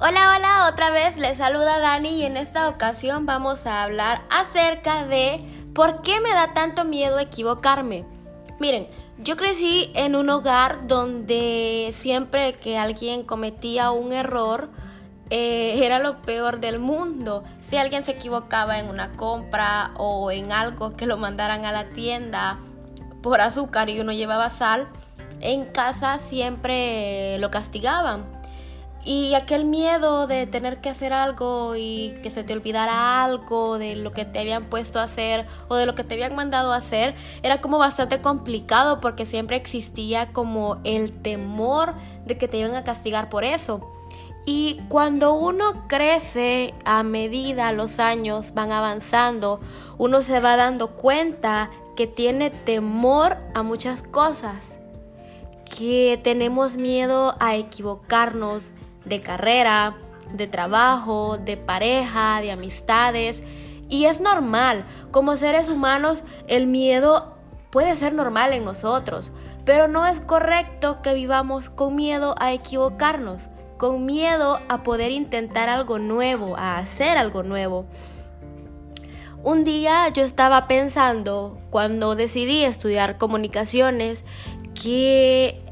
Hola, hola, otra vez les saluda Dani y en esta ocasión vamos a hablar acerca de por qué me da tanto miedo equivocarme. Miren, yo crecí en un hogar donde siempre que alguien cometía un error eh, era lo peor del mundo. Si alguien se equivocaba en una compra o en algo que lo mandaran a la tienda por azúcar y uno llevaba sal, en casa siempre lo castigaban y aquel miedo de tener que hacer algo y que se te olvidara algo de lo que te habían puesto a hacer o de lo que te habían mandado a hacer era como bastante complicado porque siempre existía como el temor de que te iban a castigar por eso. Y cuando uno crece a medida los años van avanzando, uno se va dando cuenta que tiene temor a muchas cosas, que tenemos miedo a equivocarnos, de carrera, de trabajo, de pareja, de amistades. Y es normal, como seres humanos el miedo puede ser normal en nosotros, pero no es correcto que vivamos con miedo a equivocarnos, con miedo a poder intentar algo nuevo, a hacer algo nuevo. Un día yo estaba pensando, cuando decidí estudiar comunicaciones, que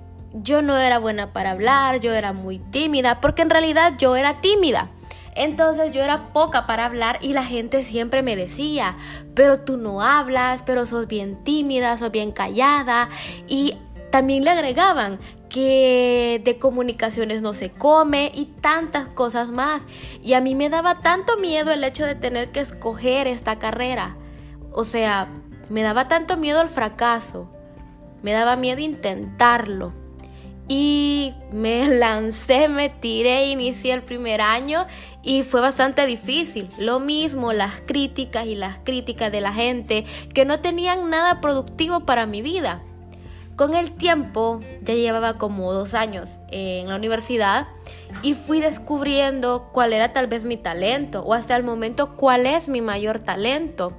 yo no era buena para hablar, yo era muy tímida, porque en realidad yo era tímida. Entonces yo era poca para hablar y la gente siempre me decía, pero tú no hablas, pero sos bien tímida, sos bien callada. Y también le agregaban que de comunicaciones no se come y tantas cosas más. Y a mí me daba tanto miedo el hecho de tener que escoger esta carrera. O sea, me daba tanto miedo el fracaso. Me daba miedo intentarlo y me lancé, me tiré, inicié el primer año y fue bastante difícil. Lo mismo las críticas y las críticas de la gente que no tenían nada productivo para mi vida. Con el tiempo, ya llevaba como dos años en la universidad y fui descubriendo cuál era tal vez mi talento o hasta el momento cuál es mi mayor talento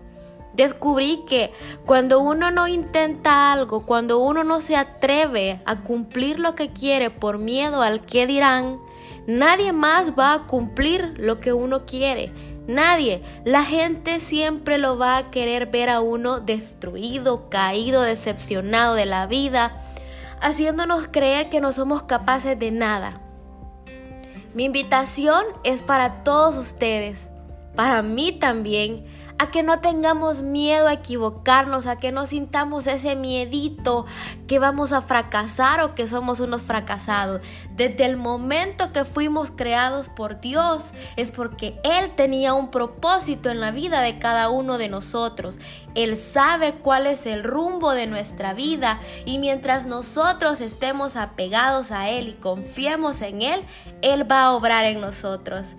descubrí que cuando uno no intenta algo, cuando uno no se atreve a cumplir lo que quiere por miedo al que dirán, nadie más va a cumplir lo que uno quiere. Nadie. La gente siempre lo va a querer ver a uno destruido, caído, decepcionado de la vida, haciéndonos creer que no somos capaces de nada. Mi invitación es para todos ustedes, para mí también, a que no tengamos miedo a equivocarnos, a que no sintamos ese miedito que vamos a fracasar o que somos unos fracasados. Desde el momento que fuimos creados por Dios es porque Él tenía un propósito en la vida de cada uno de nosotros. Él sabe cuál es el rumbo de nuestra vida y mientras nosotros estemos apegados a Él y confiemos en Él, Él va a obrar en nosotros.